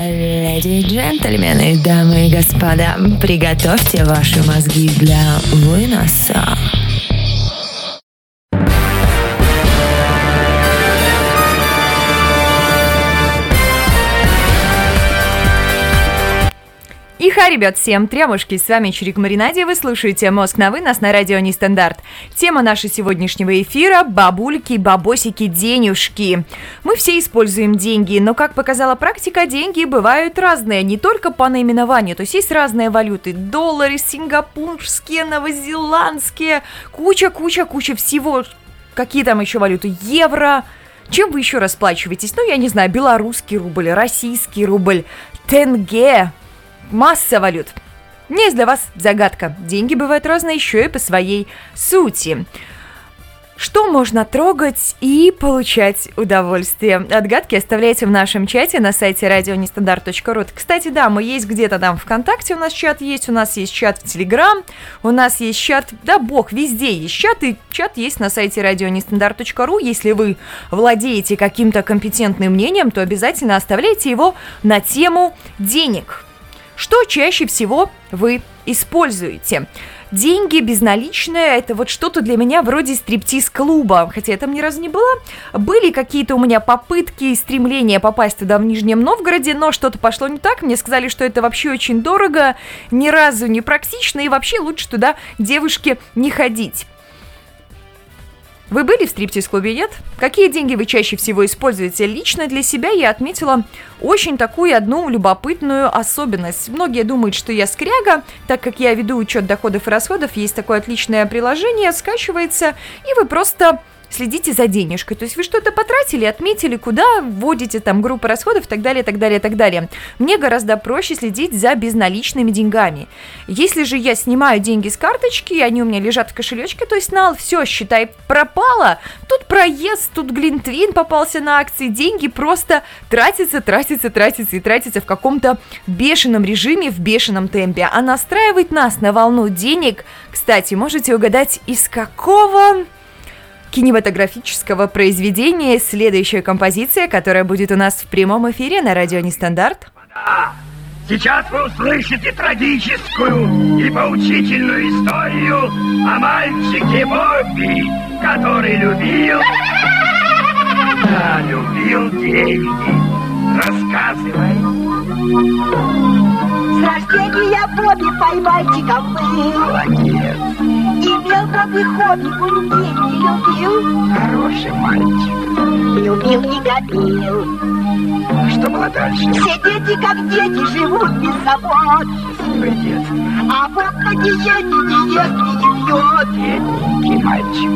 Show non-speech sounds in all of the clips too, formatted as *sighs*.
Леди и джентльмены, дамы и господа, приготовьте ваши мозги для выноса. Иха, ребят, всем трямушки, с вами Чирик Маринаде, вы слушаете «Мозг на вынос» на радио Нестандарт. Тема нашего сегодняшнего эфира – бабульки, бабосики, денежки. Мы все используем деньги, но, как показала практика, деньги бывают разные, не только по наименованию, то есть есть разные валюты – доллары, сингапурские, новозеландские, куча-куча-куча всего, какие там еще валюты, евро – чем вы еще расплачиваетесь? Ну, я не знаю, белорусский рубль, российский рубль, тенге, масса валют. Не есть для вас загадка. Деньги бывают разные еще и по своей сути. Что можно трогать и получать удовольствие? Отгадки оставляйте в нашем чате на сайте радионестандарт.ру. Кстати, да, мы есть где-то там ВКонтакте, у нас чат есть, у нас есть чат в Телеграм, у нас есть чат, да бог, везде есть чат, и чат есть на сайте радионестандарт.ру. Если вы владеете каким-то компетентным мнением, то обязательно оставляйте его на тему денег. Что чаще всего вы используете? Деньги безналичные – это вот что-то для меня вроде стриптиз-клуба, хотя я там ни разу не была. Были какие-то у меня попытки и стремления попасть туда в Нижнем Новгороде, но что-то пошло не так. Мне сказали, что это вообще очень дорого, ни разу не практично, и вообще лучше туда девушке не ходить. Вы были в стриптиз-клубе, нет? Какие деньги вы чаще всего используете? Лично для себя я отметила очень такую одну любопытную особенность. Многие думают, что я скряга, так как я веду учет доходов и расходов, есть такое отличное приложение, скачивается, и вы просто следите за денежкой. То есть вы что-то потратили, отметили, куда вводите там группу расходов и так далее, так далее, так далее. Мне гораздо проще следить за безналичными деньгами. Если же я снимаю деньги с карточки, они у меня лежат в кошелечке, то есть нал, все, считай, пропало. Тут проезд, тут глинтвин попался на акции, деньги просто тратятся, тратятся, тратятся и тратятся в каком-то бешеном режиме, в бешеном темпе. А настраивать нас на волну денег, кстати, можете угадать из какого кинематографического произведения следующая композиция, которая будет у нас в прямом эфире на радио Нестандарт. Сейчас вы услышите трагическую и поучительную историю о мальчике Бобби, который любил... Да, любил деньги. Рассказывай. С рождения Бобби поймальчиком был. Молодец. Имел Бобби хобби, он деньги любил. Хороший мальчик. Любил и копил. Что было дальше? Все дети, как дети, живут без забот. Детство. А Боб на диете не ест и не пьет. Бедненький мальчик.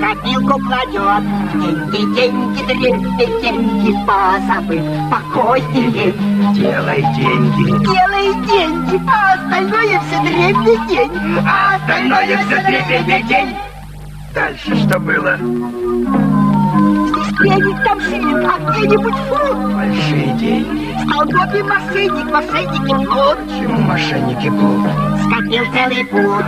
Копилку кладет. Деньги, деньги, дребли, деньги, позабыв. Покой и лень. Делай деньги. Делай деньги, а остальное все дребли день. А остальное все дребедный день. Дальше что было? Денег, там шиллинг, а где-нибудь фунт. Большие деньги. Стал Бобби мошенник, мошенники пьют. Почему мошенники плут? Скопил целый путь.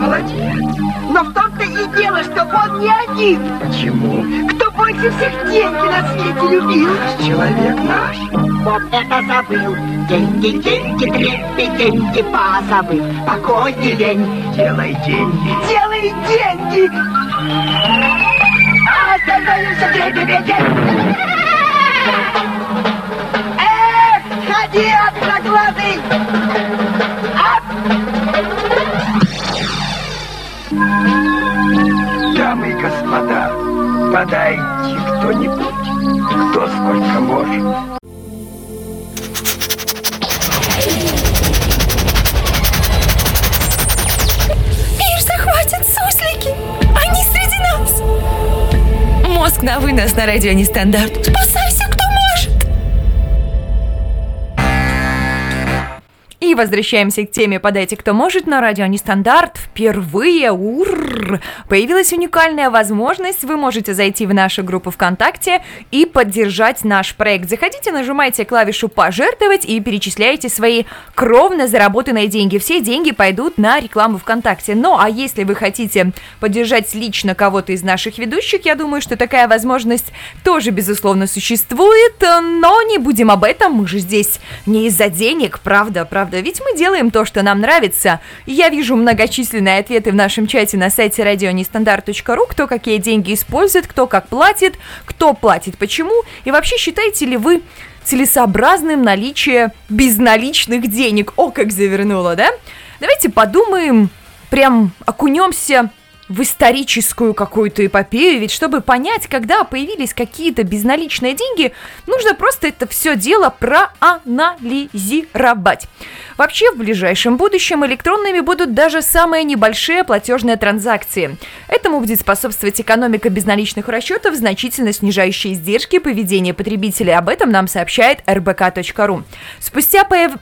Молодец. Но в том-то и дело, что он не один. Почему? Кто больше всех деньги на свете любил? Человек наш. Вот это забыл. Деньги, деньги, трепи, деньги, позабыл. Покой и лень. Делай деньги. Делай деньги. Остальное все трепи, день. Эх, ходи, одноглазый. Ап! Дамы господа, подайте кто-нибудь, кто сколько может. Нас! Мозг на вынос на радио Нестандарт. Спасайся, И возвращаемся к теме «Подайте, кто может» на радио Нестандарт. Впервые ур, появилась уникальная возможность. Вы можете зайти в нашу группу ВКонтакте и поддержать наш проект. Заходите, нажимайте клавишу «Пожертвовать» и перечисляйте свои кровно заработанные деньги. Все деньги пойдут на рекламу ВКонтакте. Ну, а если вы хотите поддержать лично кого-то из наших ведущих, я думаю, что такая возможность тоже, безусловно, существует. Но не будем об этом, мы же здесь не из-за денег, правда, правда правда, ведь мы делаем то, что нам нравится. Я вижу многочисленные ответы в нашем чате на сайте радионестандарт.ру, кто какие деньги использует, кто как платит, кто платит почему, и вообще считаете ли вы целесообразным наличие безналичных денег? О, как завернуло, да? Давайте подумаем, прям окунемся в историческую какую-то эпопею, ведь чтобы понять, когда появились какие-то безналичные деньги, нужно просто это все дело проанализировать. Вообще, в ближайшем будущем электронными будут даже самые небольшие платежные транзакции. Этому будет способствовать экономика безналичных расчетов, значительно снижающая издержки поведения потребителей. Об этом нам сообщает rbk.ru. Спустя появ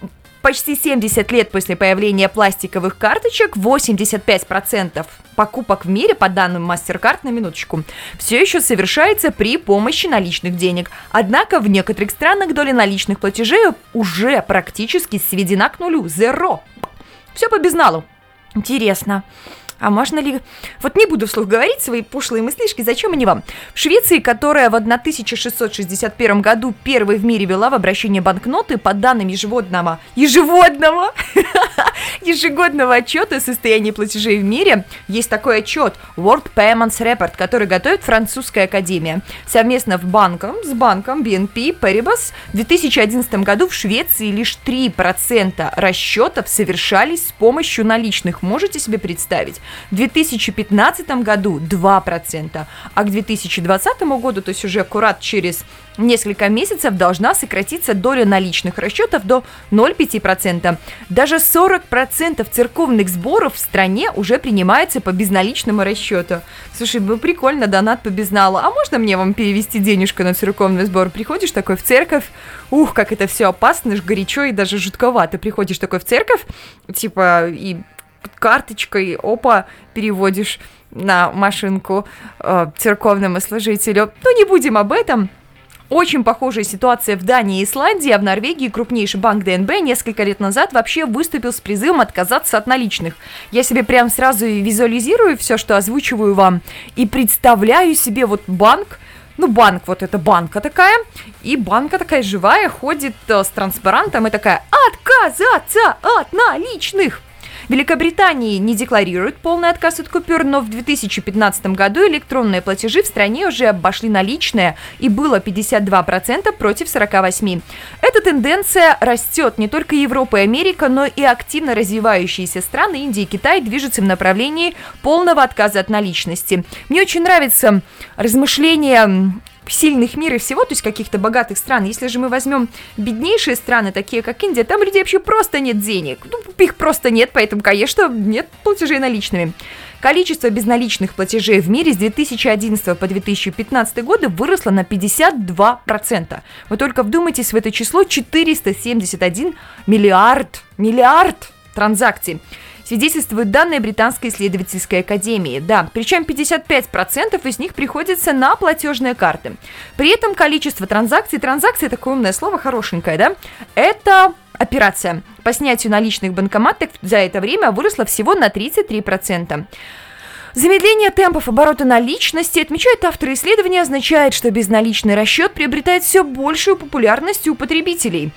почти 70 лет после появления пластиковых карточек 85% покупок в мире, по данным MasterCard на минуточку, все еще совершается при помощи наличных денег. Однако в некоторых странах доля наличных платежей уже практически сведена к нулю. Зеро. Все по безналу. Интересно. А можно ли... Вот не буду вслух говорить свои пошлые мыслишки, зачем они вам? В Швеции, которая в 1661 году первой в мире вела в обращение банкноты, по данным ежегодного... Ежегодного! *laughs* ежегодного отчета о состоянии платежей в мире, есть такой отчет World Payments Report, который готовит французская академия. Совместно в банком, с банком BNP Paribas в 2011 году в Швеции лишь 3% расчетов совершались с помощью наличных. Можете себе представить? В 2015 году 2%, а к 2020 году, то есть уже аккурат через несколько месяцев должна сократиться доля наличных расчетов до 0,5%. Даже 40% церковных сборов в стране уже принимается по безналичному расчету. Слушай, ну прикольно, донат по безналу. А можно мне вам перевести денежку на церковный сбор? Приходишь такой в церковь, ух, как это все опасно, горячо и даже жутковато. Приходишь такой в церковь, типа, и карточкой, опа, переводишь на машинку э, церковному служителю. Ну, не будем об этом. Очень похожая ситуация в Дании и Исландии, а в Норвегии крупнейший банк ДНБ несколько лет назад вообще выступил с призывом отказаться от наличных. Я себе прям сразу визуализирую все, что озвучиваю вам, и представляю себе вот банк, ну, банк, вот это банка такая, и банка такая живая, ходит э, с транспарантом и такая «Отказаться от наличных!» Великобритании не декларируют полный отказ от купюр, но в 2015 году электронные платежи в стране уже обошли наличные и было 52% против 48%. Эта тенденция растет. Не только Европа и Америка, но и активно развивающиеся страны Индия и Китай движутся в направлении полного отказа от наличности. Мне очень нравится размышление сильных мира всего, то есть каких-то богатых стран. Если же мы возьмем беднейшие страны, такие как Индия, там людей вообще просто нет денег. Ну, их просто нет, поэтому, конечно, нет платежей наличными. Количество безналичных платежей в мире с 2011 по 2015 годы выросло на 52%. Вы только вдумайтесь в это число 471 миллиард, миллиард транзакций свидетельствуют данные Британской исследовательской академии. Да, причем 55% из них приходится на платежные карты. При этом количество транзакций, транзакции такое умное слово, хорошенькое, да, это операция по снятию наличных банкоматов за это время выросла всего на 33%. Замедление темпов оборота наличности, отмечают авторы исследования, означает, что безналичный расчет приобретает все большую популярность у потребителей.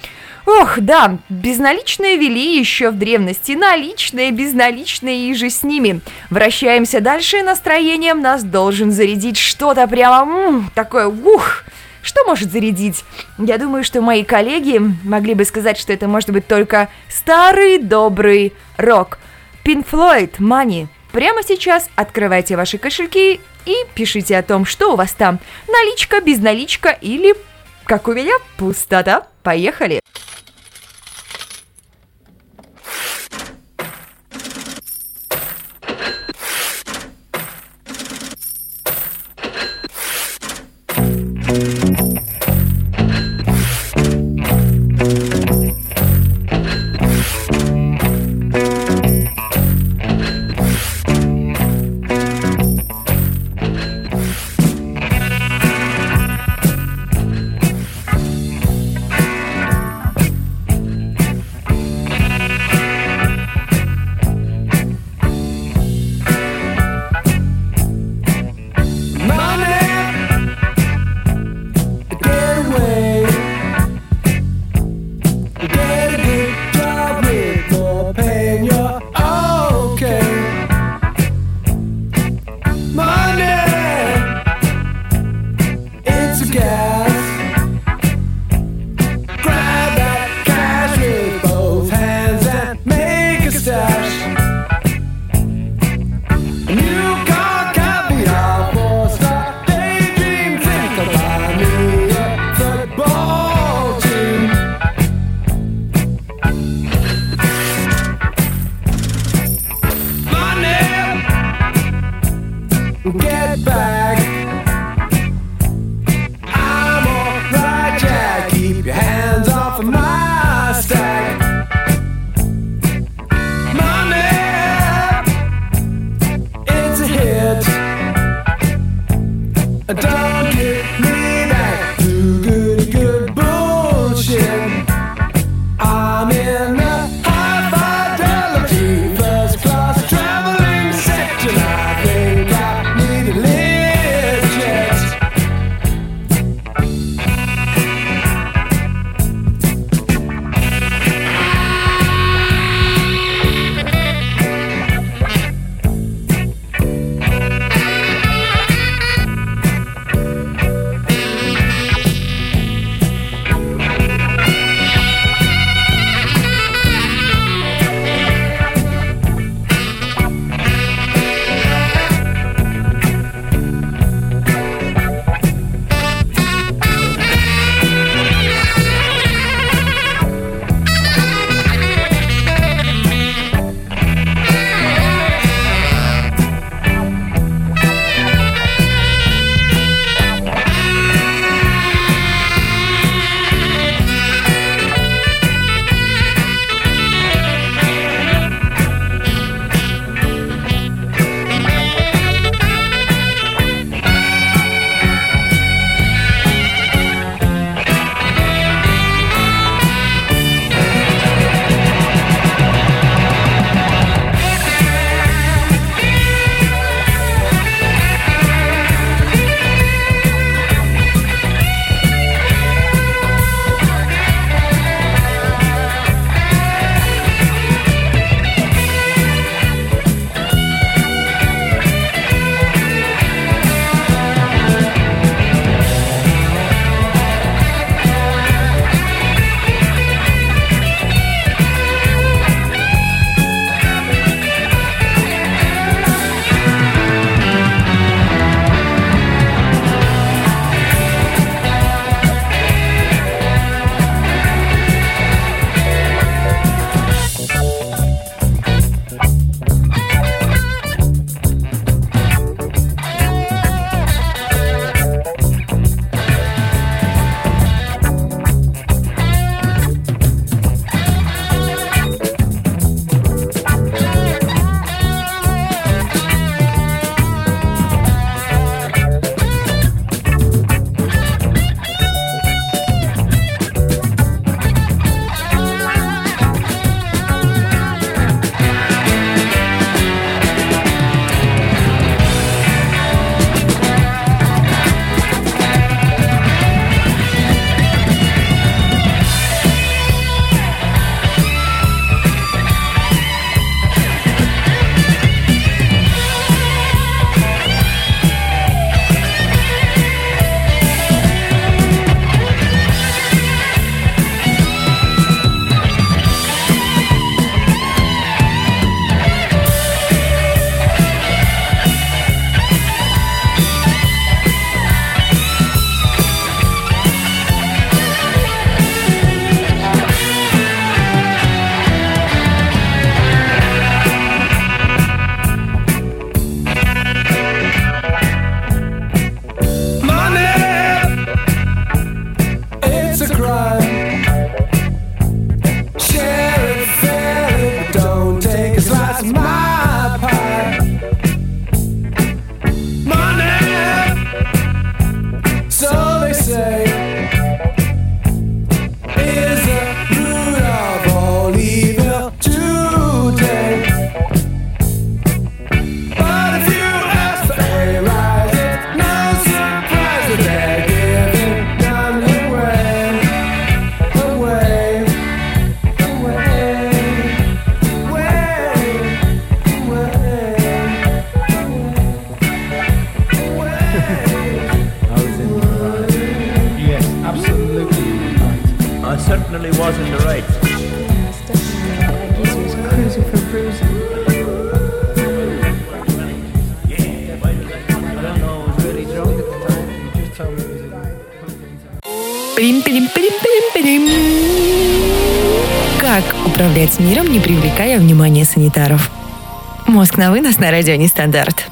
Ох, да, безналичные вели еще в древности, наличные, безналичные и же с ними. Вращаемся дальше, настроением нас должен зарядить что-то прямо м, такое, ух, что может зарядить? Я думаю, что мои коллеги могли бы сказать, что это может быть только старый добрый рок. Pink Floyd, Money. Прямо сейчас открывайте ваши кошельки и пишите о том, что у вас там. Наличка, безналичка или, как у меня, пустота. Поехали! Управлять миром, не привлекая внимания санитаров? Мозг на вынос на радио Нестандарт.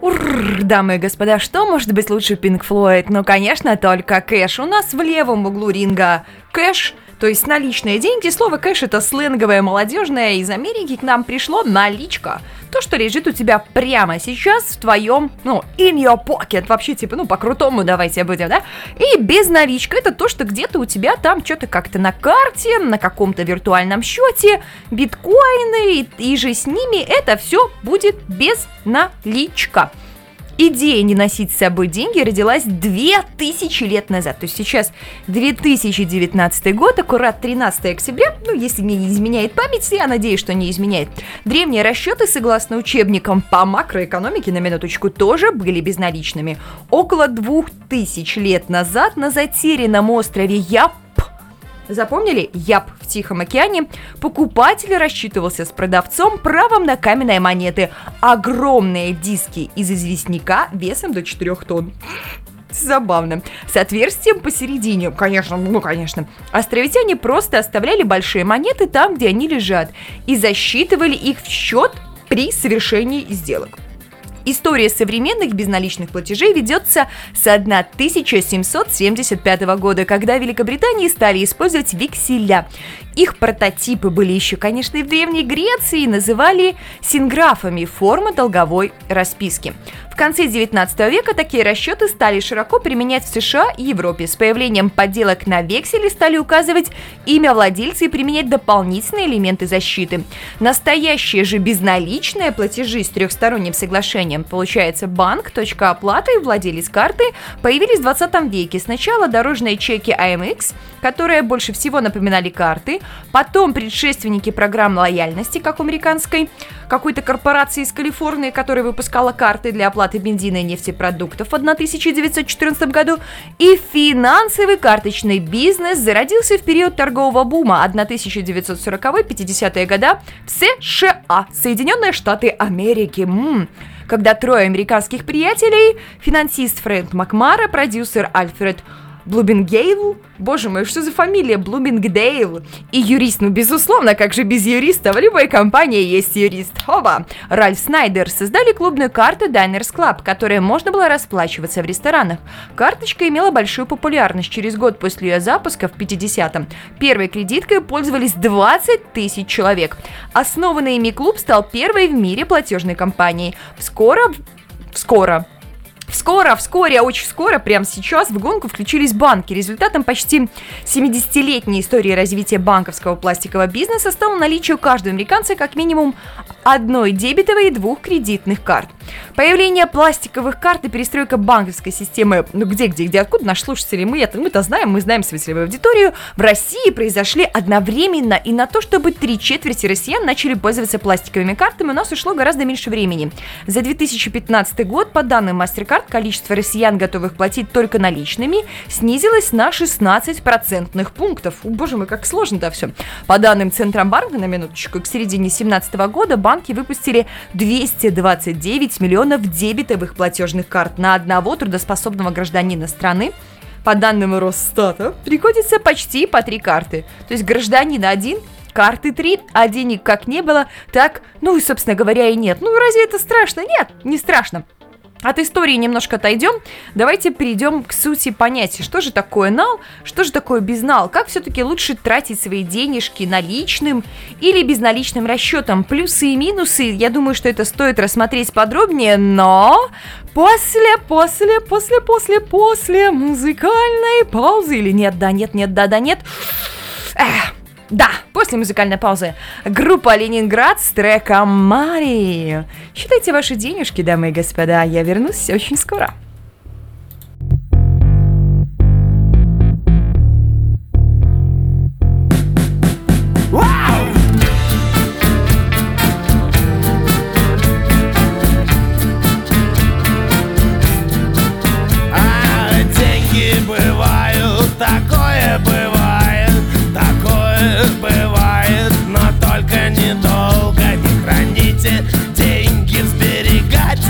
Ур, дамы и господа, что может быть лучше Pink Floyd? Ну, конечно, только кэш. У нас в левом углу ринга кэш, то есть наличные деньги. Слово кэш это сленговое, молодежное. Из Америки к нам пришло наличка. То, что лежит у тебя прямо сейчас в твоем, ну, in your pocket. Вообще, типа, ну, по-крутому давайте будем, да? И безналичка это то, что где-то у тебя там что-то как-то на карте, на каком-то виртуальном счете, биткоины и, и же с ними это все будет безналичка. Идея не носить с собой деньги родилась 2000 лет назад. То есть сейчас 2019 год, аккурат 13 октября, ну, если мне не изменяет память, я надеюсь, что не изменяет. Древние расчеты, согласно учебникам по макроэкономике, на минуточку, тоже были безналичными. Около 2000 лет назад на затерянном острове Яп Запомнили? Яп в Тихом океане. Покупатель рассчитывался с продавцом правом на каменные монеты. Огромные диски из известняка весом до 4 тонн. Забавно. С отверстием посередине. Конечно, ну конечно. Островитяне просто оставляли большие монеты там, где они лежат, и засчитывали их в счет при совершении сделок. История современных безналичных платежей ведется с 1775 года, когда в Великобритании стали использовать векселя. Их прототипы были еще, конечно, и в Древней Греции, называли синграфами формы долговой расписки. В конце 19 века такие расчеты стали широко применять в США и Европе. С появлением подделок на векселе стали указывать имя владельца и применять дополнительные элементы защиты. Настоящие же безналичные платежи с трехсторонним соглашением, получается банк, точка оплаты и владелец карты, появились в 20 веке. Сначала дорожные чеки AMX, которые больше всего напоминали карты, потом предшественники программ лояльности, как у американской какой-то корпорации из Калифорнии, которая выпускала карты для оплаты бензина и нефтепродуктов в 1914 году, и финансовый карточный бизнес зародился в период торгового бума 1940-50-е года в США, Соединенные Штаты Америки. М-м когда трое американских приятелей, финансист Фрэнк Макмара, продюсер Альфред Блубингейл, боже мой, что за фамилия Блубингдейл, и юрист, ну безусловно, как же без юриста, в любой компании есть юрист, хоба, Ральф Снайдер создали клубную карту Diners Club, которой можно было расплачиваться в ресторанах. Карточка имела большую популярность через год после ее запуска в 50-м. Первой кредиткой пользовались 20 тысяч человек. Основанный ими клуб стал первой в мире платежной компанией. Скоро, скоро Скоро, вскоре, очень скоро, прямо сейчас в гонку включились банки. Результатом почти 70-летней истории развития банковского пластикового бизнеса стало наличие у каждого американца как минимум одной дебетовой и двух кредитных карт. Появление пластиковых карт и перестройка банковской системы, ну где, где, где, откуда наши слушатели, мы это, мы-то знаем, мы знаем свою целевую аудиторию, в России произошли одновременно, и на то, чтобы три четверти россиян начали пользоваться пластиковыми картами, у нас ушло гораздо меньше времени. За 2015 год, по данным MasterCard, количество россиян, готовых платить только наличными, снизилось на 16 процентных пунктов. О, боже мой, как сложно-то все. По данным Центробанка, на минуточку, к середине 2017 года банки выпустили 229 миллионов дебетовых платежных карт на одного трудоспособного гражданина страны. По данным Росстата, приходится почти по три карты. То есть гражданин один, карты три, а денег как не было, так, ну и, собственно говоря, и нет. Ну, разве это страшно? Нет, не страшно. От истории немножко отойдем. Давайте перейдем к сути понятия. Что же такое нал? Что же такое безнал? Как все-таки лучше тратить свои денежки наличным или безналичным расчетом? Плюсы и минусы, я думаю, что это стоит рассмотреть подробнее, но после, после, после, после, после музыкальной паузы. Или нет, да, нет, нет, да, да, нет. Эх, да, после музыкальной паузы. Группа Ленинград с треком Мари. Считайте ваши денежки, дамы и господа. Я вернусь очень скоро.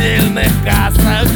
строительных кассах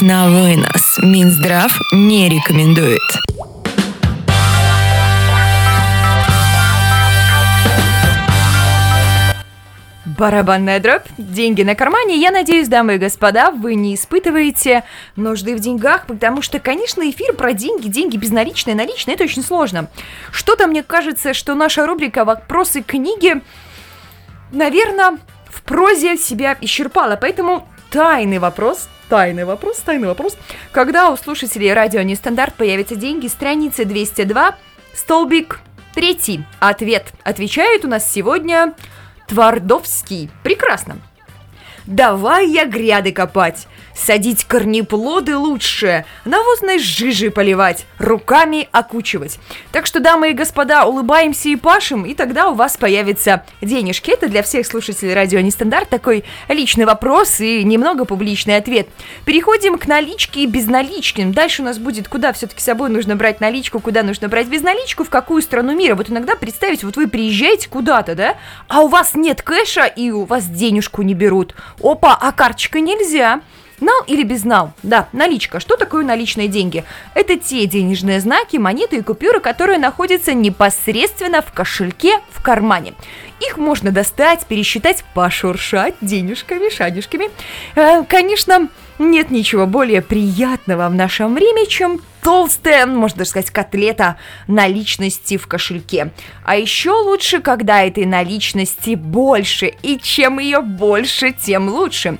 Мозг на вынос. Минздрав не рекомендует. Барабанная дробь, деньги на кармане. Я надеюсь, дамы и господа, вы не испытываете нужды в деньгах, потому что, конечно, эфир про деньги, деньги безналичные, наличные, это очень сложно. Что-то мне кажется, что наша рубрика «Вопросы книги», наверное, в прозе себя исчерпала, поэтому тайный вопрос, тайный вопрос, тайный вопрос. Когда у слушателей радио Нестандарт появятся деньги, страница 202, столбик третий. Ответ. Отвечает у нас сегодня Твардовский. Прекрасно. Давай я гряды копать, садить корнеплоды лучше, навозной жижей поливать, руками окучивать. Так что, дамы и господа, улыбаемся и пашем, и тогда у вас появятся денежки. Это для всех слушателей радио Нестандарт такой личный вопрос и немного публичный ответ. Переходим к наличке и безналичным. Дальше у нас будет, куда все-таки с собой нужно брать наличку, куда нужно брать безналичку, в какую страну мира. Вот иногда представить, вот вы приезжаете куда-то, да, а у вас нет кэша и у вас денежку не берут. Опа, а карточкой нельзя. Нал или безнал? Да, наличка. Что такое наличные деньги? Это те денежные знаки, монеты и купюры, которые находятся непосредственно в кошельке в кармане. Их можно достать, пересчитать, пошуршать денежками, шадюшками. Э, конечно, нет ничего более приятного в нашем время, чем толстая, можно даже сказать, котлета наличности в кошельке. А еще лучше, когда этой наличности больше, и чем ее больше, тем лучше.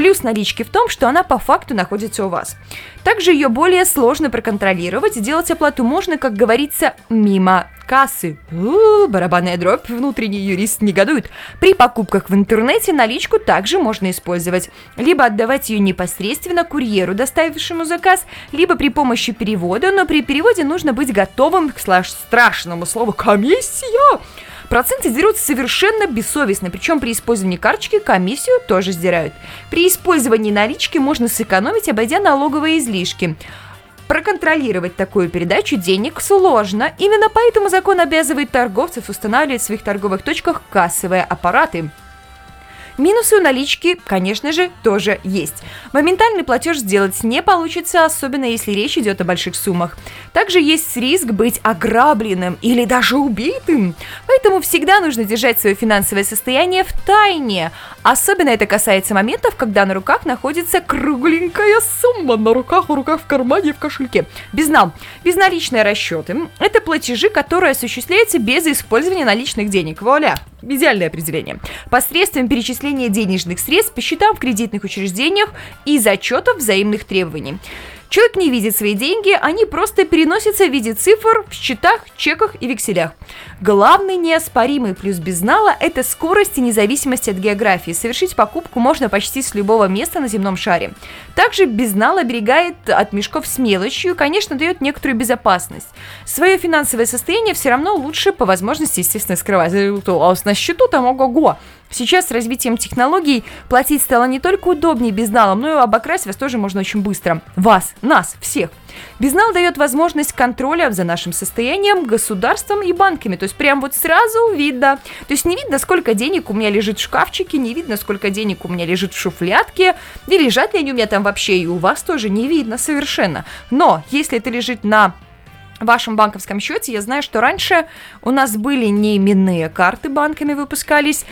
Плюс налички в том, что она по факту находится у вас. Также ее более сложно проконтролировать, сделать оплату можно, как говорится, мимо кассы. У-у-у, барабанная дробь, внутренний юрист негодует. При покупках в интернете наличку также можно использовать. Либо отдавать ее непосредственно курьеру, доставившему заказ, либо при помощи перевода, но при переводе нужно быть готовым к страшному слову «комиссия». Проценты дерутся совершенно бессовестно, причем при использовании карточки комиссию тоже сдирают. При использовании налички можно сэкономить, обойдя налоговые излишки. Проконтролировать такую передачу денег сложно. Именно поэтому закон обязывает торговцев устанавливать в своих торговых точках кассовые аппараты. Минусы у налички, конечно же, тоже есть. Моментальный платеж сделать не получится, особенно если речь идет о больших суммах. Также есть риск быть ограбленным или даже убитым. Поэтому всегда нужно держать свое финансовое состояние в тайне. Особенно это касается моментов, когда на руках находится кругленькая сумма. На руках, в руках, в кармане, в кошельке. Безнал. Безналичные расчеты – это платежи, которые осуществляются без использования наличных денег. Вуаля! Идеальное определение. Посредством перечисления денежных средств по счетам в кредитных учреждениях и зачетов взаимных требований. Человек не видит свои деньги, они просто переносятся в виде цифр в счетах, чеках и векселях. Главный неоспоримый плюс безнала – это скорость и независимость от географии. Совершить покупку можно почти с любого места на земном шаре. Также безнал оберегает от мешков с мелочью и, конечно, дает некоторую безопасность. Свое финансовое состояние все равно лучше по возможности, естественно, скрывать. А у вас на счету там ого-го. Сейчас с развитием технологий платить стало не только удобнее безналом, но и обокрасть вас тоже можно очень быстро. Вас, нас, всех. Безнал дает возможность контроля за нашим состоянием государством и банками. То есть прям вот сразу видно. То есть не видно, сколько денег у меня лежит в шкафчике, не видно, сколько денег у меня лежит в шуфлятке, и лежат ли они у меня там вообще, и у вас тоже не видно совершенно. Но если это лежит на вашем банковском счете, я знаю, что раньше у нас были не именные карты банками выпускались,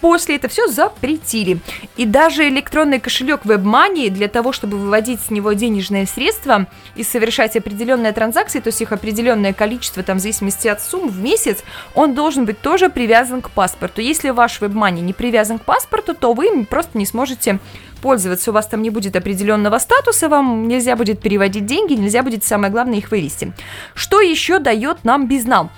После это все запретили. И даже электронный кошелек WebMoney для того, чтобы выводить с него денежные средства и совершать определенные транзакции, то есть их определенное количество, там, в зависимости от сумм в месяц, он должен быть тоже привязан к паспорту. Если ваш WebMoney не привязан к паспорту, то вы просто не сможете пользоваться, у вас там не будет определенного статуса, вам нельзя будет переводить деньги, нельзя будет, самое главное, их вывести. Что еще дает нам безнал?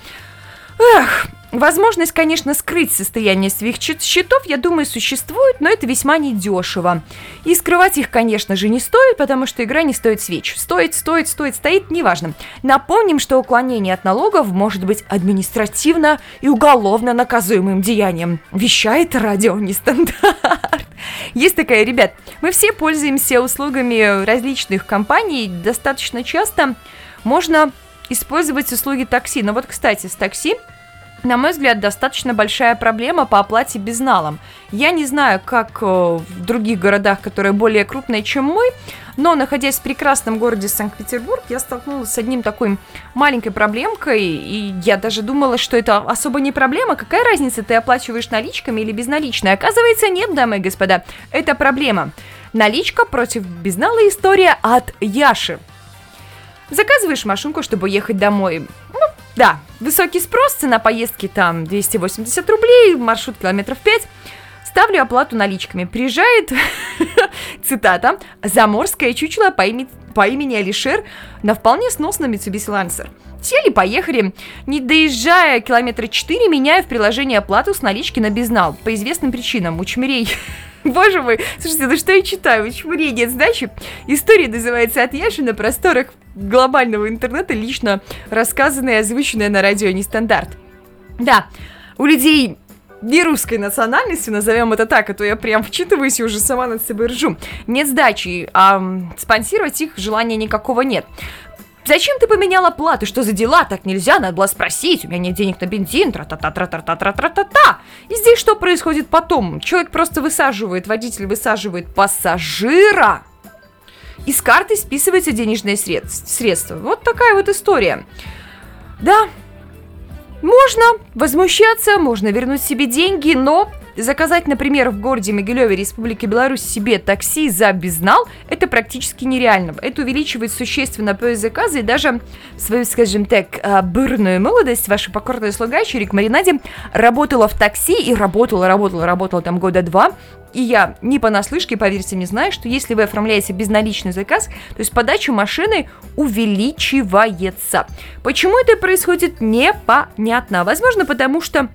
Эх, возможность, конечно, скрыть состояние своих счетов, я думаю, существует, но это весьма недешево. И скрывать их, конечно же, не стоит, потому что игра не стоит свеч. Стоит, стоит, стоит, стоит, неважно. Напомним, что уклонение от налогов может быть административно и уголовно наказуемым деянием. Вещает радио нестандарт. *laughs* Есть такая, ребят, мы все пользуемся услугами различных компаний достаточно часто. Можно использовать услуги такси. Но вот, кстати, с такси на мой взгляд, достаточно большая проблема по оплате безналом. Я не знаю, как э, в других городах, которые более крупные, чем мы, но находясь в прекрасном городе Санкт-Петербург, я столкнулась с одним такой маленькой проблемкой, и я даже думала, что это особо не проблема. Какая разница, ты оплачиваешь наличками или безналичной? Оказывается, нет, дамы и господа, это проблема. Наличка против безнала история от Яши. Заказываешь машинку, чтобы ехать домой. Да, высокий спрос, цена поездки там 280 рублей, маршрут километров 5. Ставлю оплату наличками. Приезжает, *laughs* цитата, заморское чучело по, имени, по имени Алишер на вполне сносном Mitsubishi Lancer. Сели, поехали. Не доезжая километра 4, меняю в приложении оплату с налички на безнал. По известным причинам. У чмырей *laughs* *laughs* Боже мой, слушайте, ну что я читаю? У чмырей нет сдачи. История называется «От Яши на просторах глобального интернета», лично рассказанная и озвученная на радио «Нестандарт». Да, у людей не русской национальности, назовем это так, а то я прям вчитываюсь и уже сама над собой ржу. Нет сдачи, а спонсировать их желания никакого нет. Зачем ты поменяла плату? Что за дела? Так нельзя, надо было спросить. У меня нет денег на бензин. Тра-та-та-тра-та-тра-та-та-та-та. И здесь что происходит потом? Человек просто высаживает, водитель высаживает пассажира. И с карты списываются денежные средств- средства. Вот такая вот история. Да, можно возмущаться, можно вернуть себе деньги, но заказать, например, в городе Могилеве Республики Беларусь себе такси за безнал, это практически нереально. Это увеличивает существенно поиск заказа и даже свою, скажем так, а, бурную молодость ваша покорная слуга Чирик Маринаде работала в такси и работала, работала, работала там года два. И я не понаслышке, поверьте мне, знаю, что если вы оформляете безналичный заказ, то есть подача машины увеличивается. Почему это происходит, непонятно. Возможно, потому что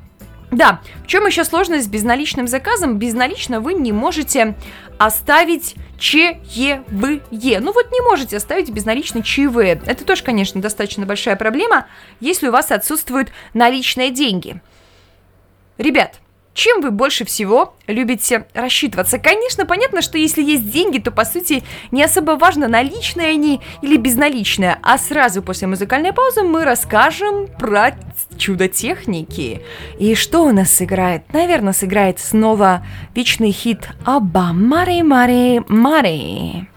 да, в чем еще сложность с безналичным заказом? Безналично вы не можете оставить чаевые. Ну вот не можете оставить безналичные чаевые. Это тоже, конечно, достаточно большая проблема, если у вас отсутствуют наличные деньги. Ребят, чем вы больше всего любите рассчитываться? Конечно, понятно, что если есть деньги, то, по сути, не особо важно, наличные они или безналичные. А сразу после музыкальной паузы мы расскажем про чудо техники. И что у нас сыграет? Наверное, сыграет снова вечный хит «Аба Мари Мари Мари».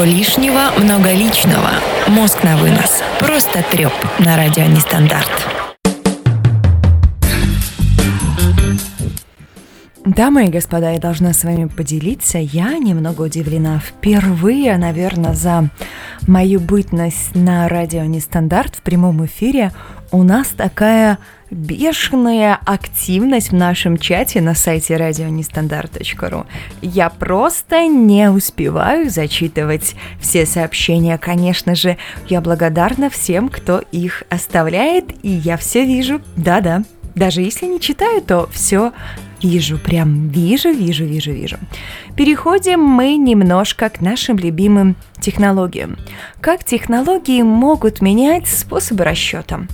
Ничего лишнего, много личного. Мозг на вынос. Просто треп на радио Нестандарт. Дамы и господа, я должна с вами поделиться. Я немного удивлена. Впервые, наверное, за мою бытность на радио Нестандарт в прямом эфире у нас такая бешеная активность в нашем чате на сайте радионестандарт.ру. Я просто не успеваю зачитывать все сообщения. Конечно же, я благодарна всем, кто их оставляет, и я все вижу. Да-да, даже если не читаю, то все вижу, прям вижу, вижу, вижу, вижу. Переходим мы немножко к нашим любимым технологиям. Как технологии могут менять способы расчета?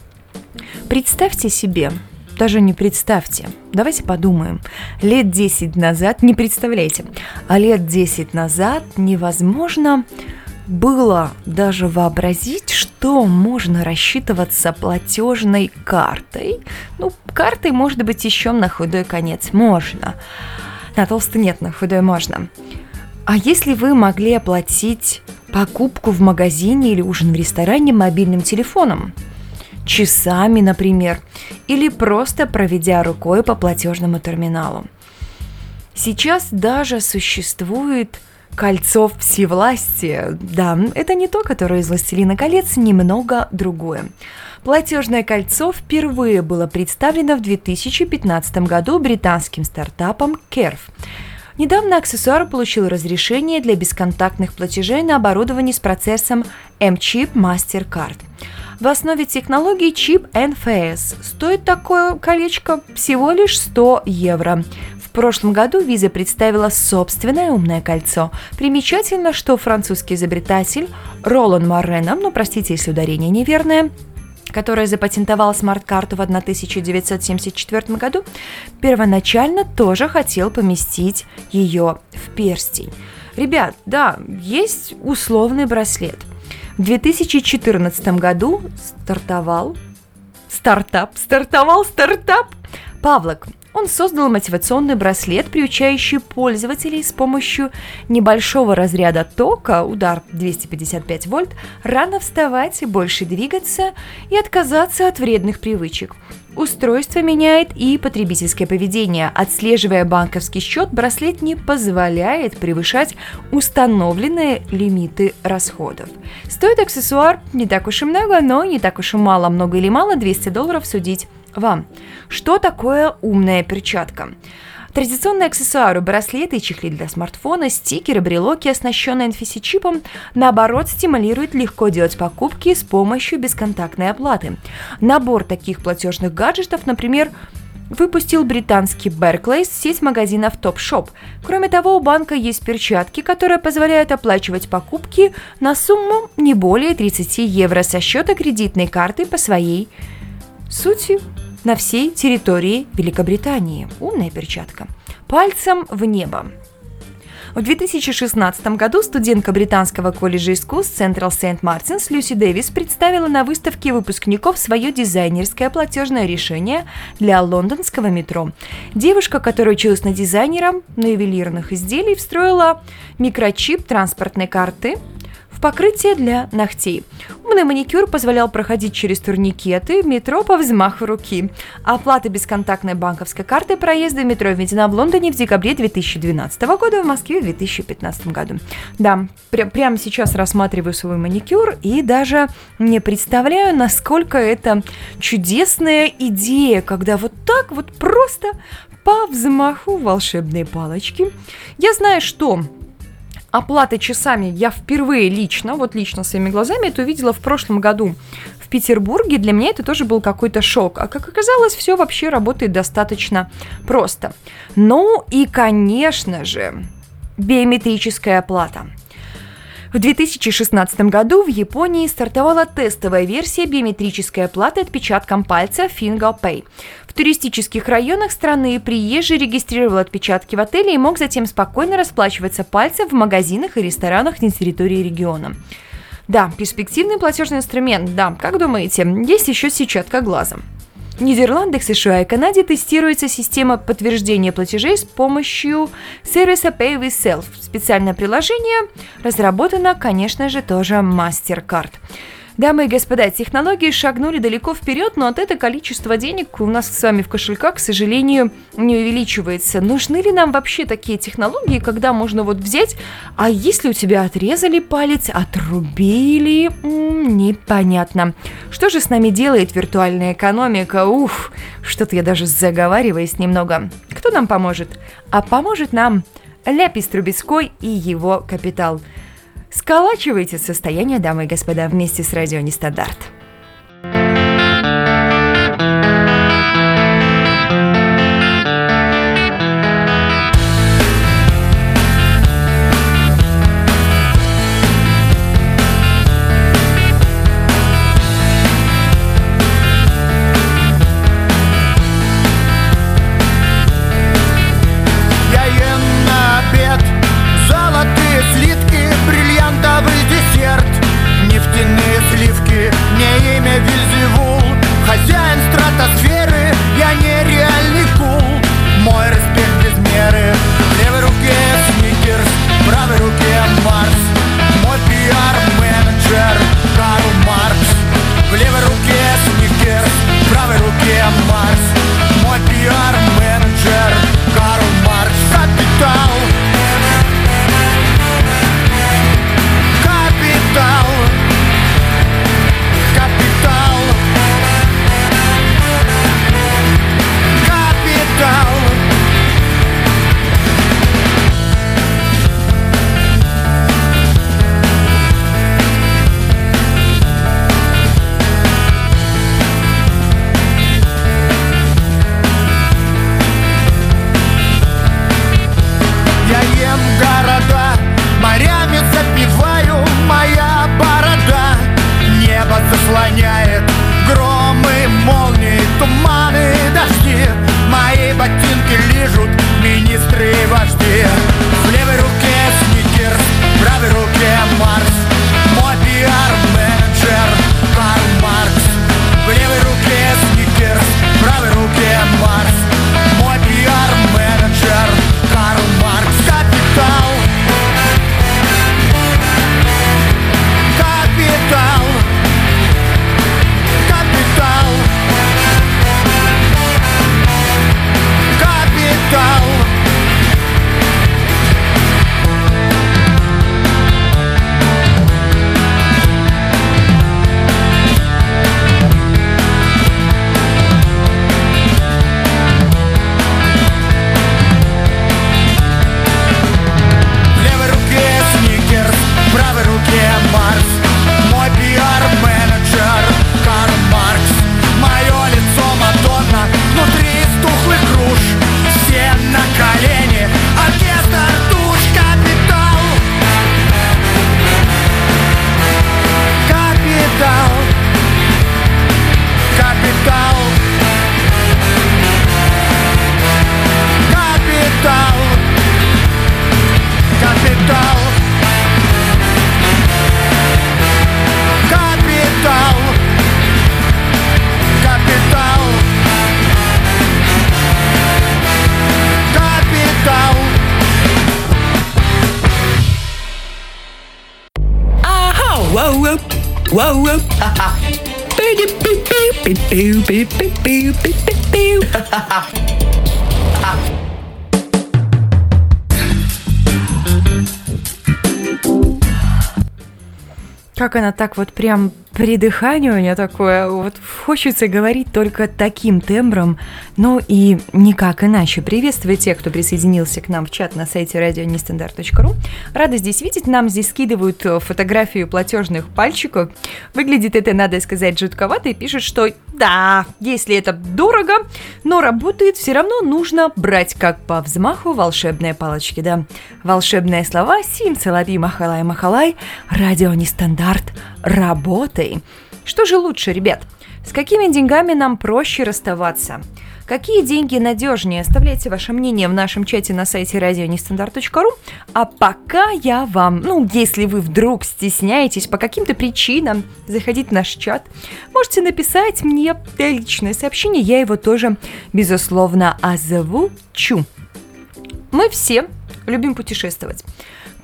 Представьте себе, даже не представьте, давайте подумаем, лет 10 назад, не представляете, а лет 10 назад невозможно было даже вообразить, что можно рассчитываться платежной картой. Ну, картой, может быть, еще на худой конец можно. На толстый нет, на худой можно. А если вы могли оплатить покупку в магазине или ужин в ресторане мобильным телефоном? Часами, например, или просто проведя рукой по платежному терминалу. Сейчас даже существует кольцо всевластия. Да, это не то, которое из «Властелина колец», немного другое. Платежное кольцо впервые было представлено в 2015 году британским стартапом Kerf. Недавно аксессуар получил разрешение для бесконтактных платежей на оборудовании с процессом M-Chip MasterCard. В основе технологии чип NFS. Стоит такое колечко всего лишь 100 евро. В прошлом году Visa представила собственное умное кольцо. Примечательно, что французский изобретатель Ролан Моррена, ну простите, если ударение неверное, который запатентовал смарт-карту в 1974 году, первоначально тоже хотел поместить ее в перстень. Ребят, да, есть условный браслет. В 2014 году стартовал стартап, стартовал стартап Павлок. Он создал мотивационный браслет, приучающий пользователей с помощью небольшого разряда тока, удар 255 вольт, рано вставать, больше двигаться и отказаться от вредных привычек. Устройство меняет и потребительское поведение. Отслеживая банковский счет, браслет не позволяет превышать установленные лимиты расходов. Стоит аксессуар не так уж и много, но не так уж и мало. Много или мало, 200 долларов судить вам. Что такое умная перчатка? Традиционные аксессуары, браслеты и чехли для смартфона, стикеры, брелоки, оснащенные NFC-чипом, наоборот, стимулируют легко делать покупки с помощью бесконтактной оплаты. Набор таких платежных гаджетов, например, выпустил британский Barclays сеть магазинов Top Shop. Кроме того, у банка есть перчатки, которые позволяют оплачивать покупки на сумму не более 30 евро со счета кредитной карты по своей сути на всей территории Великобритании. Умная перчатка. Пальцем в небо. В 2016 году студентка британского колледжа искусств Central St. Martins Люси Дэвис представила на выставке выпускников свое дизайнерское платежное решение для лондонского метро. Девушка, которая училась на дизайнера на ювелирных изделий, встроила микрочип транспортной карты в покрытие для ногтей. Умный маникюр позволял проходить через турникеты метро по взмаху руки. Оплата бесконтактной банковской карты проезда метро введена в Лондоне в декабре 2012 года, в Москве в 2015 году. Да, пря- прямо сейчас рассматриваю свой маникюр и даже не представляю, насколько это чудесная идея, когда вот так вот просто по взмаху волшебной палочки. Я знаю, что оплаты часами я впервые лично, вот лично своими глазами это увидела в прошлом году в Петербурге. Для меня это тоже был какой-то шок. А как оказалось, все вообще работает достаточно просто. Ну и, конечно же, биометрическая оплата. В 2016 году в Японии стартовала тестовая версия биометрической оплаты отпечатком пальца FingoPay. В туристических районах страны приезжий регистрировал отпечатки в отеле и мог затем спокойно расплачиваться пальцем в магазинах и ресторанах на территории региона. Да, перспективный платежный инструмент, да, как думаете, есть еще сетчатка глаза. В Нидерландах, США и Канаде тестируется система подтверждения платежей с помощью сервиса Pay with Self. Специальное приложение разработано, конечно же, тоже MasterCard. Дамы и господа, технологии шагнули далеко вперед, но от этого количество денег у нас с вами в кошельках, к сожалению, не увеличивается. Нужны ли нам вообще такие технологии, когда можно вот взять, а если у тебя отрезали палец, отрубили, М, непонятно. Что же с нами делает виртуальная экономика? Уф, что-то я даже заговариваюсь немного. Кто нам поможет? А поможет нам Ляпис Трубецкой и его капитал – Сколачивайте состояние, дамы и господа, вместе с радио Нестандарт. Она так вот прям при дыхании у нее такое, вот хочется говорить только таким тембром, ну и никак иначе. Приветствую тех, кто присоединился к нам в чат на сайте радионестандарт.ру. Рада здесь видеть, нам здесь скидывают э, фотографию платежных пальчиков. Выглядит это, надо сказать, жутковато и пишут, что да, если это дорого, но работает, все равно нужно брать как по взмаху волшебные палочки, да. Волшебные слова Сим Салаби Махалай Махалай, радио нестандарт, работай. Что же лучше, ребят? С какими деньгами нам проще расставаться? Какие деньги надежнее? Оставляйте ваше мнение в нашем чате на сайте радионестандарт.ру. А пока я вам, ну, если вы вдруг стесняетесь по каким-то причинам заходить в наш чат, можете написать мне личное сообщение, я его тоже, безусловно, озвучу. Мы все любим путешествовать.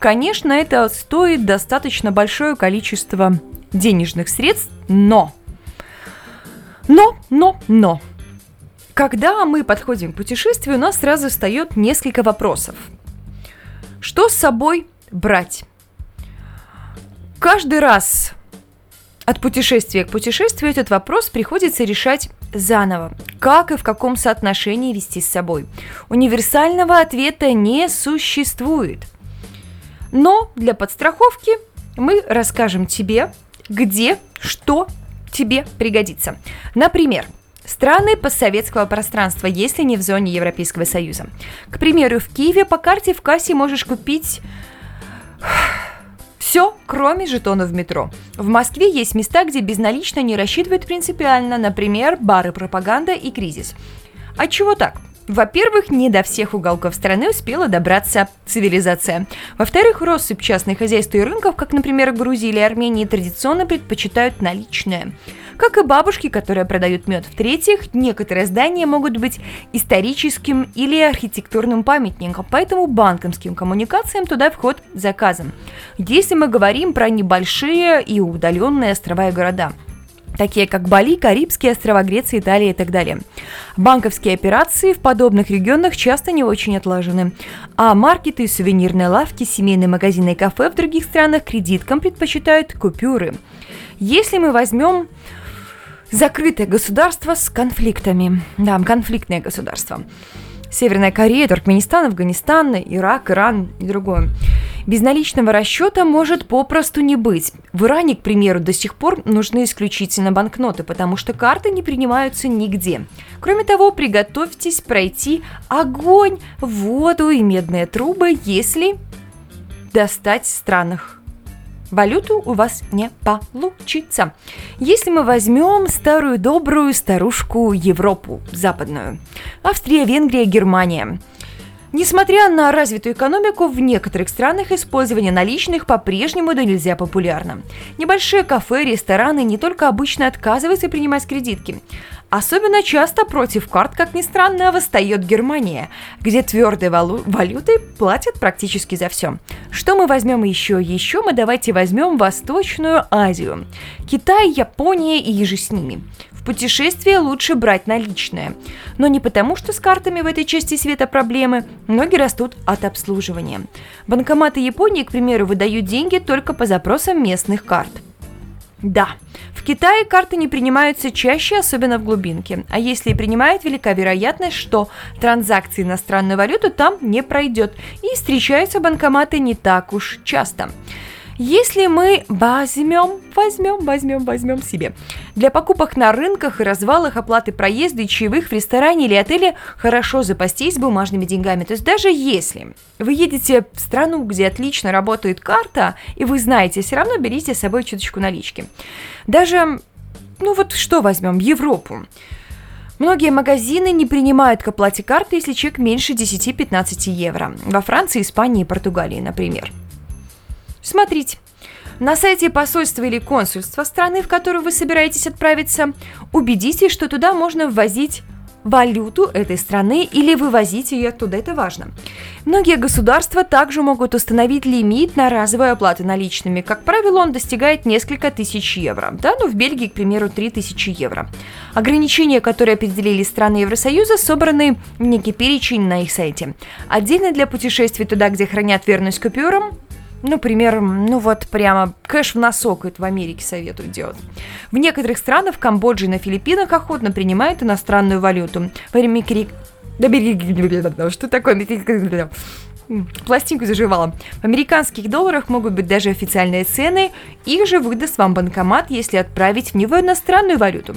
Конечно, это стоит достаточно большое количество денежных средств, но, но, но, но, когда мы подходим к путешествию, у нас сразу встает несколько вопросов. Что с собой брать? Каждый раз от путешествия к путешествию этот вопрос приходится решать заново. Как и в каком соотношении вести с собой? Универсального ответа не существует. Но для подстраховки мы расскажем тебе, где, что тебе пригодится. Например, Страны постсоветского пространства, если не в зоне Европейского Союза. К примеру, в Киеве по карте в кассе можешь купить *sighs* все, кроме жетонов в метро. В Москве есть места, где безналично не рассчитывают принципиально, например, бары пропаганда и кризис. А чего так? Во-первых, не до всех уголков страны успела добраться цивилизация. Во-вторых, россыпь частных хозяйств и рынков, как, например, в Грузии или Армении, традиционно предпочитают наличное. Как и бабушки, которые продают мед. В-третьих, некоторые здания могут быть историческим или архитектурным памятником, поэтому банковским коммуникациям туда вход заказан. Если мы говорим про небольшие и удаленные острова и города – такие как Бали, Карибские острова, Греция, Италия и так далее. Банковские операции в подобных регионах часто не очень отлажены, а маркеты, сувенирные лавки, семейные магазины и кафе в других странах кредиткам предпочитают купюры. Если мы возьмем закрытое государство с конфликтами, да, конфликтное государство, Северная Корея, Туркменистан, Афганистан, Ирак, Иран и другое. Безналичного расчета может попросту не быть. В Иране, к примеру, до сих пор нужны исключительно банкноты, потому что карты не принимаются нигде. Кроме того, приготовьтесь пройти огонь, воду и медные трубы, если достать странных валюту у вас не получится. Если мы возьмем старую добрую старушку Европу западную, Австрия, Венгрия, Германия – Несмотря на развитую экономику, в некоторых странах использование наличных по-прежнему да нельзя популярно. Небольшие кафе, рестораны не только обычно отказываются принимать кредитки. Особенно часто против карт, как ни странно, восстает Германия, где твердой валю- валютой платят практически за все. Что мы возьмем еще? Еще мы давайте возьмем Восточную Азию. Китай, Япония и еже с ними. В путешествие лучше брать наличные. Но не потому, что с картами в этой части света проблемы, ноги растут от обслуживания. Банкоматы Японии, к примеру, выдают деньги только по запросам местных карт. Да, в Китае карты не принимаются чаще, особенно в глубинке. А если и принимают, велика вероятность, что транзакции иностранную валюту там не пройдет. И встречаются банкоматы не так уж часто. Если мы возьмем, возьмем, возьмем, возьмем себе. Для покупок на рынках и развалах оплаты проезда и чаевых в ресторане или отеле хорошо запастись бумажными деньгами. То есть даже если вы едете в страну, где отлично работает карта, и вы знаете, все равно берите с собой чуточку налички. Даже, ну вот что возьмем, Европу. Многие магазины не принимают к оплате карты, если чек меньше 10-15 евро. Во Франции, Испании и Португалии, например. Смотрите. На сайте посольства или консульства страны, в которую вы собираетесь отправиться, убедитесь, что туда можно ввозить валюту этой страны или вывозить ее оттуда, это важно. Многие государства также могут установить лимит на разовую оплату наличными. Как правило, он достигает несколько тысяч евро. Да, ну в Бельгии, к примеру, 3000 евро. Ограничения, которые определили страны Евросоюза, собраны в некий перечень на их сайте. Отдельно для путешествий туда, где хранят верность купюрам, Например, ну вот прямо кэш в носок это в Америке советуют делать. В некоторых странах, в Камбодже и на Филиппинах охотно принимают иностранную валюту. Время крик... Да что такое? Пластинку заживала. В американских долларах могут быть даже официальные цены. Их же выдаст вам банкомат, если отправить в него иностранную валюту.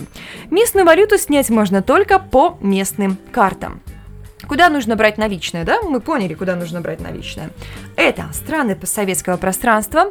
Местную валюту снять можно только по местным картам. Куда нужно брать наличные, да? Мы поняли, куда нужно брать наличные. Это страны постсоветского пространства,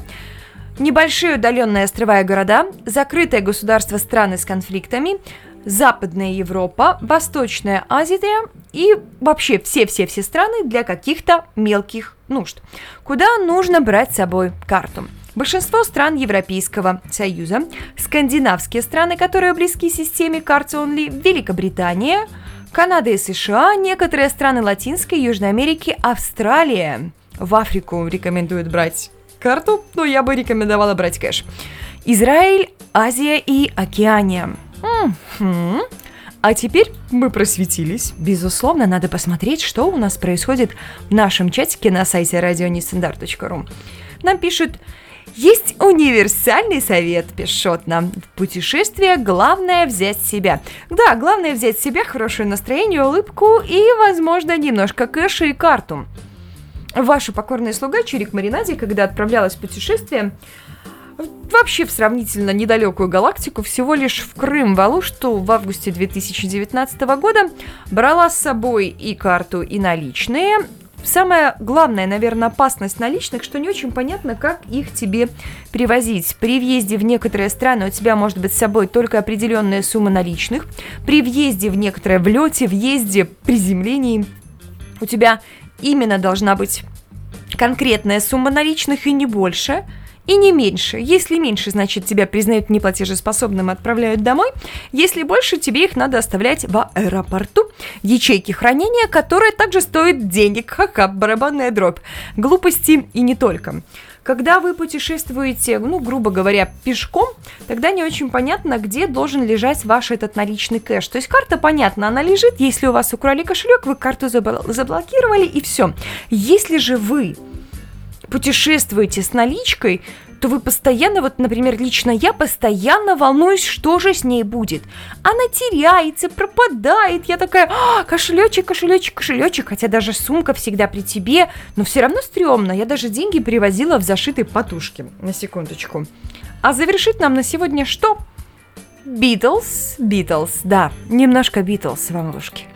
небольшие удаленные острова и города, закрытое государство страны с конфликтами, Западная Европа, Восточная Азия и вообще все-все-все страны для каких-то мелких нужд. Куда нужно брать с собой карту? Большинство стран Европейского Союза, скандинавские страны, которые близки системе Cards Only, Великобритания, Канада и США, некоторые страны Латинской, Южной Америки, Австралия. В Африку рекомендуют брать карту, но я бы рекомендовала брать кэш. Израиль, Азия и Океания. А теперь мы просветились. Безусловно, надо посмотреть, что у нас происходит в нашем чатике на сайте радионестандарт.ру. Нам пишут, есть универсальный совет, пишет нам. В путешествие главное взять себя. Да, главное взять себя, хорошее настроение, улыбку и, возможно, немножко кэша и карту. Ваша покорная слуга Чирик Маринаде, когда отправлялась в путешествие, вообще в сравнительно недалекую галактику, всего лишь в Крым, в Алушту в августе 2019 года, брала с собой и карту, и наличные. Самая главная, наверное, опасность наличных, что не очень понятно, как их тебе привозить. При въезде в некоторые страны у тебя может быть с собой только определенная сумма наличных. При въезде в некоторые, в лете, въезде, приземлении у тебя именно должна быть конкретная сумма наличных и не больше – и не меньше. Если меньше, значит, тебя признают неплатежеспособным и отправляют домой. Если больше, тебе их надо оставлять в аэропорту, в ячейке хранения, которая также стоит денег. Ха-ха, барабанная дробь. Глупости и не только. Когда вы путешествуете, ну, грубо говоря, пешком, тогда не очень понятно, где должен лежать ваш этот наличный кэш. То есть карта, понятно, она лежит, если у вас украли кошелек, вы карту забл- заблокировали и все. Если же вы путешествуете с наличкой, то вы постоянно, вот, например, лично я постоянно волнуюсь, что же с ней будет. Она теряется, пропадает. Я такая, а, кошелечек, кошелечек, кошелечек. Хотя даже сумка всегда при тебе, но все равно стрёмно. Я даже деньги привозила в зашитой подушке. На секундочку. А завершить нам на сегодня что? Битлз, Битлз, да, немножко Битлз вам в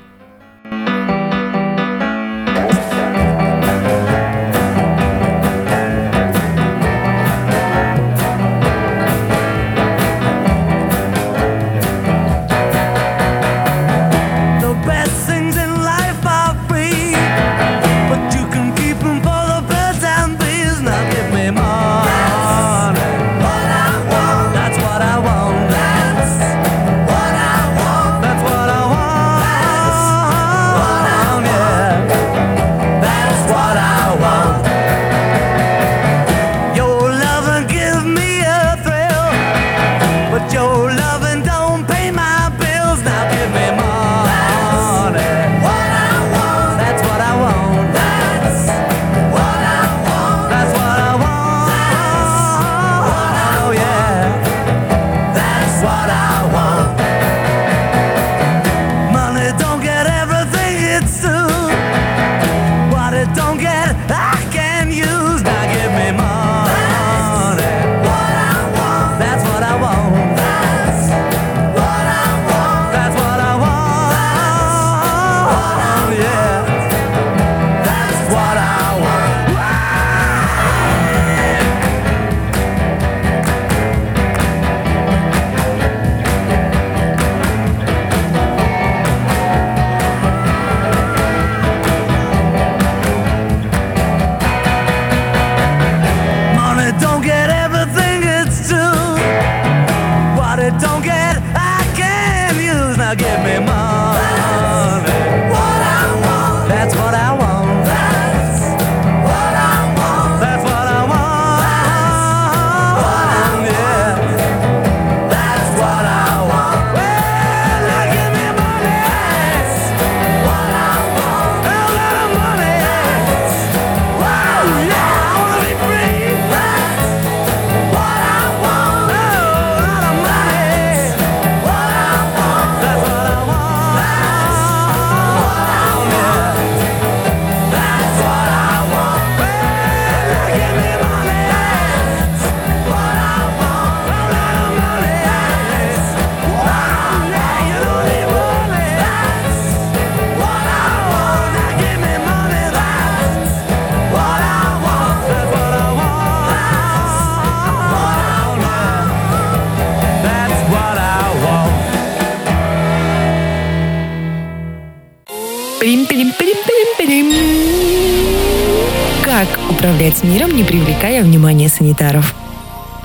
управлять миром, не привлекая внимания санитаров?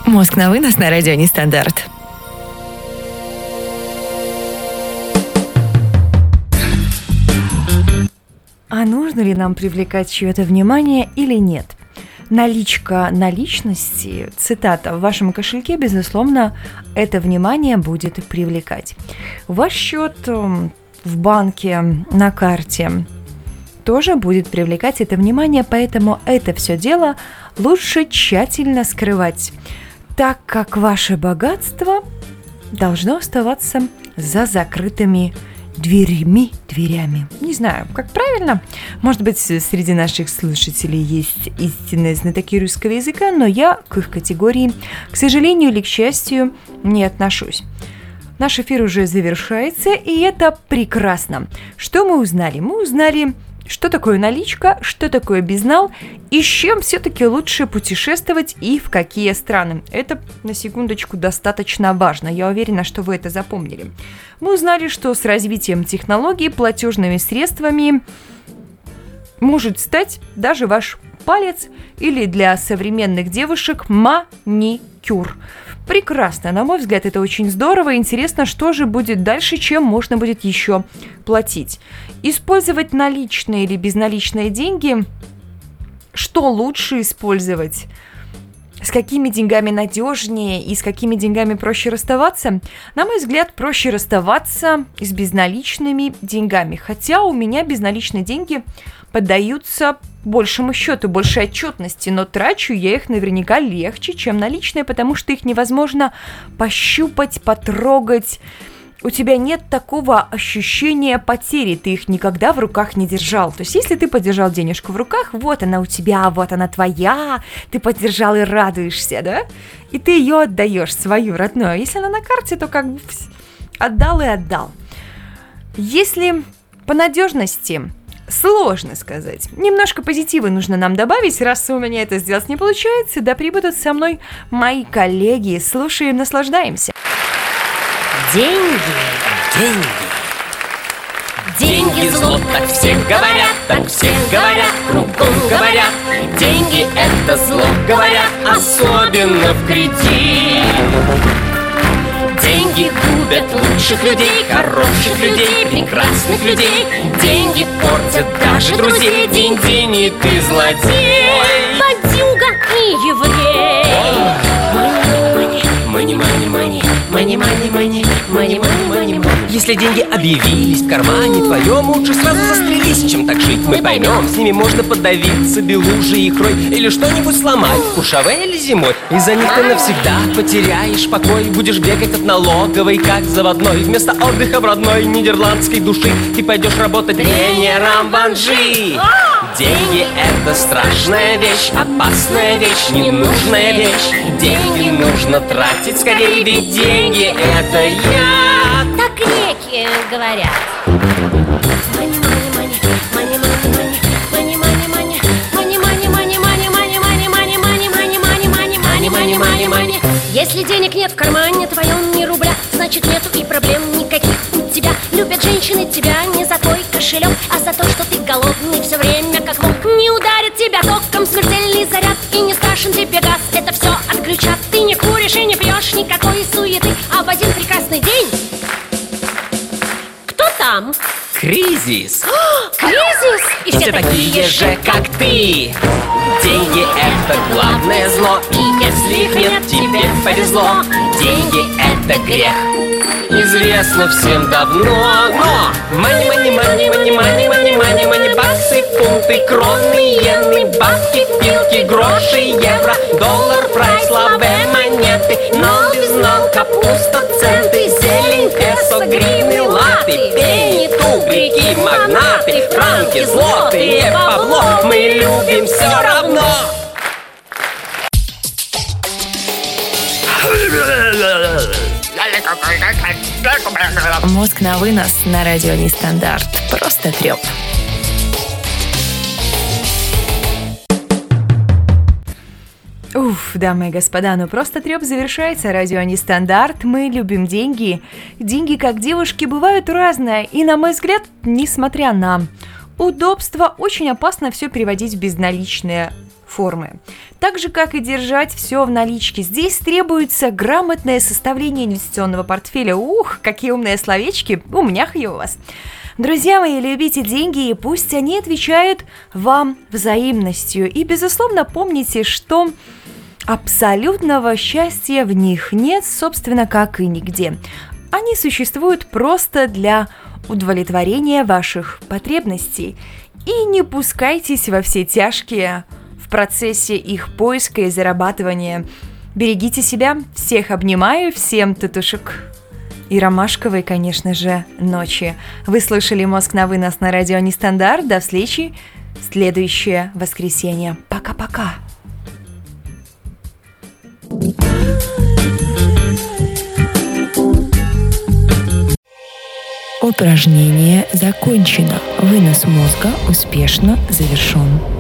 Мозг на вынос на радио Нестандарт. А нужно ли нам привлекать чье-то внимание или нет? Наличка наличности, цитата, в вашем кошельке, безусловно, это внимание будет привлекать. Ваш счет эм, в банке, на карте тоже будет привлекать это внимание, поэтому это все дело лучше тщательно скрывать, так как ваше богатство должно оставаться за закрытыми дверями, дверями. Не знаю, как правильно. Может быть, среди наших слушателей есть истинные знатоки русского языка, но я к их категории, к сожалению или к счастью, не отношусь. Наш эфир уже завершается, и это прекрасно. Что мы узнали? Мы узнали что такое наличка, что такое безнал и с чем все-таки лучше путешествовать и в какие страны. Это, на секундочку, достаточно важно. Я уверена, что вы это запомнили. Мы узнали, что с развитием технологий платежными средствами может стать даже ваш палец или для современных девушек маникюр. Прекрасно, на мой взгляд, это очень здорово. Интересно, что же будет дальше, чем можно будет еще платить. Использовать наличные или безналичные деньги, что лучше использовать? с какими деньгами надежнее и с какими деньгами проще расставаться? На мой взгляд, проще расставаться с безналичными деньгами. Хотя у меня безналичные деньги поддаются большему счету, большей отчетности, но трачу я их наверняка легче, чем наличные, потому что их невозможно пощупать, потрогать. У тебя нет такого ощущения потери, ты их никогда в руках не держал. То есть, если ты подержал денежку в руках, вот она у тебя, вот она твоя, ты подержал и радуешься, да? И ты ее отдаешь, свою родную. А если она на карте, то как бы отдал и отдал. Если по надежности Сложно сказать. Немножко позитива нужно нам добавить, раз у меня это сделать не получается, да прибудут со мной мои коллеги. Слушаем, наслаждаемся. Деньги. Деньги. Деньги зло, так все говорят, так все говорят, кругом говорят. Деньги это зло, говорят, особенно в кредит. Деньги губят лучших людей, хороших людей, прекрасных людей. Деньги портят даже друзей. День, день, и ты злодей. Бандюга и еврей. Мани, мани, мани, мани, мани, мани, мани, мани, мани, мани. Если деньги объявились в кармане твоем, лучше сразу застрелись, чем так жить. Мы поймем, с ними можно подавиться белужей икрой или что-нибудь сломать в куршаве или зимой. Из-за них ты навсегда потеряешь покой, будешь бегать от налоговой, как заводной. Вместо отдыха в родной нидерландской души ты пойдешь работать тренером банджи. Деньги это страшная вещь, опасная вещь, ненужная вещь. Деньги нужно тратить скорее, ведь деньги это я говорят. Если денег нет в кармане твоем ни рубля, значит нету и проблем никаких у тебя. Любят женщины тебя не за твой кошелек, а за то, что ты голодный все время как волк. Не ударит тебя током смертельный заряд и не страшен тебе газ. Это все отключат. Ты не куришь и не пьешь никакой суеты, а в один прекрасный Thank you. Кризис! *gasps* Кризис! И все, все такие же, как ты! Деньги – это главное зло И если их нет, тебе повезло Деньги – это грех Известно всем давно, но Мани, мани, мани, мани, мани, мани, мани, мани Баксы, фунты, кроны, иены, бабки, пилки, гроши, евро Доллар, прайс, лаве, монеты Нол, без нол, капуста, центы Зелень, песо, гривны, латы, пенни, туго тугрики, магнаты, франки, злотые, бабло, мы любим все равно. Мозг на вынос на радио Нестандарт. Просто треп. Уф, дамы и господа, ну просто треп завершается. Радио Нестандарт. Мы любим деньги. Деньги, как девушки, бывают разные. И, на мой взгляд, несмотря на удобство, очень опасно все переводить в безналичные формы. Так же, как и держать все в наличке. Здесь требуется грамотное составление инвестиционного портфеля. Ух, какие умные словечки. Умняхи у вас. Друзья мои, любите деньги, и пусть они отвечают вам взаимностью. И, безусловно, помните, что абсолютного счастья в них нет, собственно, как и нигде. Они существуют просто для удовлетворения ваших потребностей. И не пускайтесь во все тяжкие в процессе их поиска и зарабатывания. Берегите себя, всех обнимаю, всем татушек и ромашковой, конечно же, ночи. Вы слышали «Мозг на вынос» на радио Нестандарт. До встречи в следующее воскресенье. Пока-пока. Упражнение закончено. Вынос мозга успешно завершен.